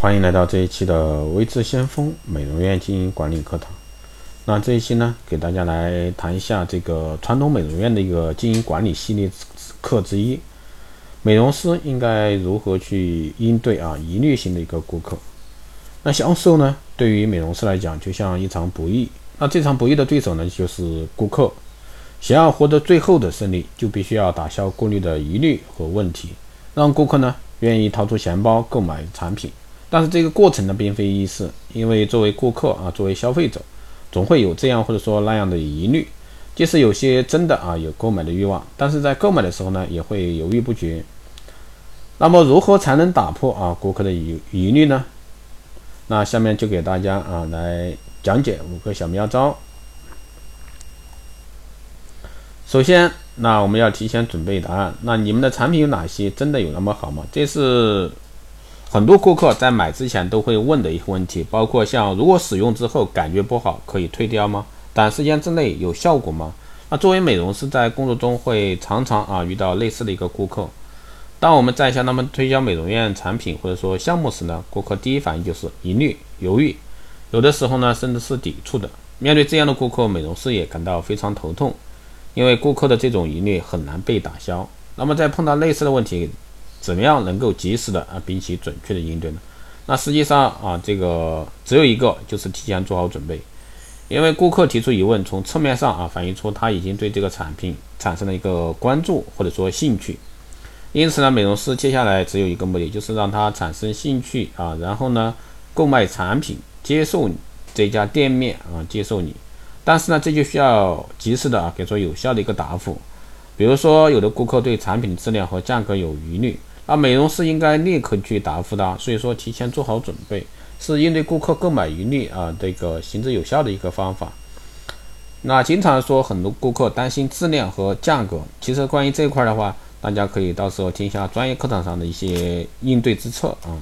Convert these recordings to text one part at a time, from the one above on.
欢迎来到这一期的微智先锋美容院经营管理课堂。那这一期呢，给大家来谈一下这个传统美容院的一个经营管理系列课之一：美容师应该如何去应对啊疑虑型的一个顾客？那销售呢，对于美容师来讲，就像一场博弈。那这场博弈的对手呢，就是顾客。想要获得最后的胜利，就必须要打消顾虑的疑虑和问题，让顾客呢愿意掏出钱包购买产品。但是这个过程呢，并非易事，因为作为顾客啊，作为消费者。总会有这样或者说那样的疑虑，即使有些真的啊有购买的欲望，但是在购买的时候呢也会犹豫不决。那么如何才能打破啊顾客的疑疑虑呢？那下面就给大家啊来讲解五个小妙招。首先，那我们要提前准备答案。那你们的产品有哪些？真的有那么好吗？这是。很多顾客在买之前都会问的一个问题，包括像如果使用之后感觉不好，可以退掉吗？短时间之内有效果吗？那作为美容师，在工作中会常常啊遇到类似的一个顾客。当我们在向他们推销美容院产品或者说项目时呢，顾客第一反应就是疑虑、犹豫，有的时候呢甚至是抵触的。面对这样的顾客，美容师也感到非常头痛，因为顾客的这种疑虑很难被打消。那么在碰到类似的问题，怎么样能够及时的啊，并且准确的应对呢？那实际上啊，这个只有一个，就是提前做好准备。因为顾客提出疑问，从侧面上啊反映出他已经对这个产品产生了一个关注或者说兴趣。因此呢，美容师接下来只有一个目的，就是让他产生兴趣啊，然后呢购买产品，接受这家店面啊，接受你。但是呢，这就需要及时的啊给出有效的一个答复。比如说，有的顾客对产品质量和价格有疑虑。啊美容师应该立刻去答复的，所以说提前做好准备是应对顾客购买疑虑啊这个行之有效的一个方法。那经常说很多顾客担心质量和价格，其实关于这一块的话，大家可以到时候听一下专业课堂上的一些应对之策啊。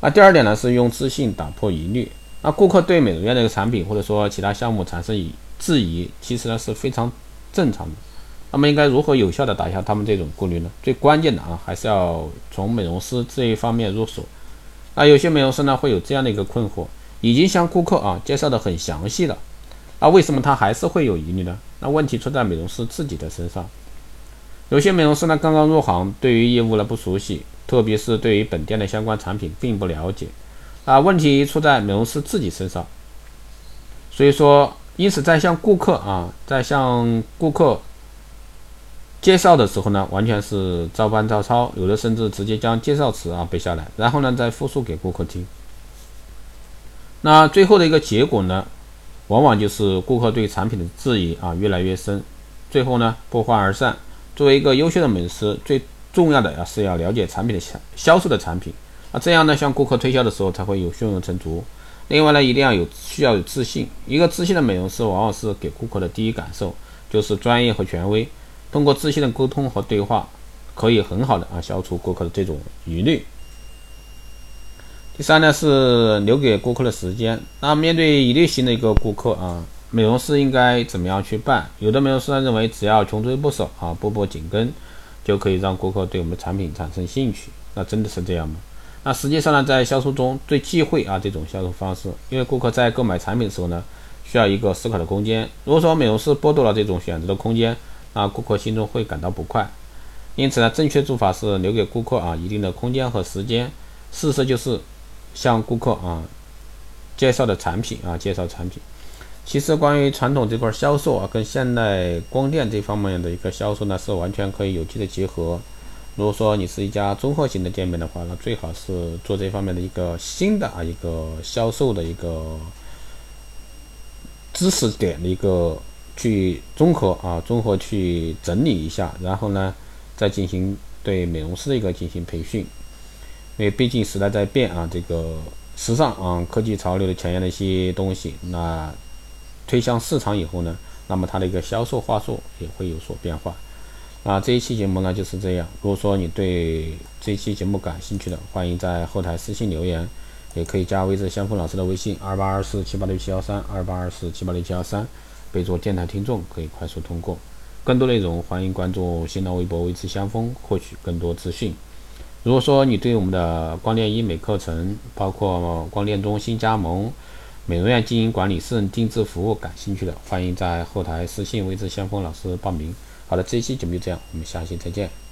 那第二点呢是用自信打破疑虑。那顾客对美容院这个产品或者说其他项目产生疑质疑，其实呢是非常正常的。那么应该如何有效的打消他们这种顾虑呢？最关键的啊，还是要从美容师这一方面入手。那有些美容师呢会有这样的一个困惑：已经向顾客啊介绍的很详细了，那为什么他还是会有疑虑呢？那问题出在美容师自己的身上。有些美容师呢刚刚入行，对于业务呢不熟悉，特别是对于本店的相关产品并不了解。啊，问题出在美容师自己身上。所以说，因此在向顾客啊，在向顾客。介绍的时候呢，完全是照搬照抄，有的甚至直接将介绍词啊背下来，然后呢再复述给顾客听。那最后的一个结果呢，往往就是顾客对产品的质疑啊越来越深，最后呢不欢而散。作为一个优秀的美容师，最重要的啊是要了解产品的销销售的产品，那这样呢向顾客推销的时候才会有胸有成竹。另外呢，一定要有需要有自信，一个自信的美容师往往是给顾客的第一感受就是专业和权威。通过自信的沟通和对话，可以很好的啊消除顾客的这种疑虑。第三呢是留给顾客的时间。那面对疑虑型的一个顾客啊，美容师应该怎么样去办？有的美容师呢认为只要穷追不舍啊，步步紧跟，就可以让顾客对我们产品产生兴趣。那真的是这样吗？那实际上呢，在销售中最忌讳啊这种销售方式，因为顾客在购买产品的时候呢，需要一个思考的空间。如果说美容师剥夺了这种选择的空间，啊，顾客心中会感到不快，因此呢，正确做法是留给顾客啊一定的空间和时间。事实就是向顾客啊介绍的产品啊介绍产品。其实关于传统这块销售啊，跟现代光电这方面的一个销售呢，是完全可以有机的结合。如果说你是一家综合型的店面的话，那最好是做这方面的一个新的啊一个销售的一个知识点的一个。去综合啊，综合去整理一下，然后呢，再进行对美容师的一个进行培训。因为毕竟时代在变啊，这个时尚啊，科技潮流的前沿的一些东西，那推向市场以后呢，那么它的一个销售话术也会有所变化。那这一期节目呢就是这样。如果说你对这期节目感兴趣的，欢迎在后台私信留言，也可以加微之相锋老师的微信二八二四七八六七幺三二八二四七八六七幺三。备注“电台听众”可以快速通过。更多内容，欢迎关注新浪微博“微知相锋”，获取更多资讯。如果说你对我们的光电医美课程，包括光电中心加盟、美容院经营管理、私人定制服务感兴趣的，欢迎在后台私信魏志先锋老师报名。好的，这一期节目就这样，我们下期再见。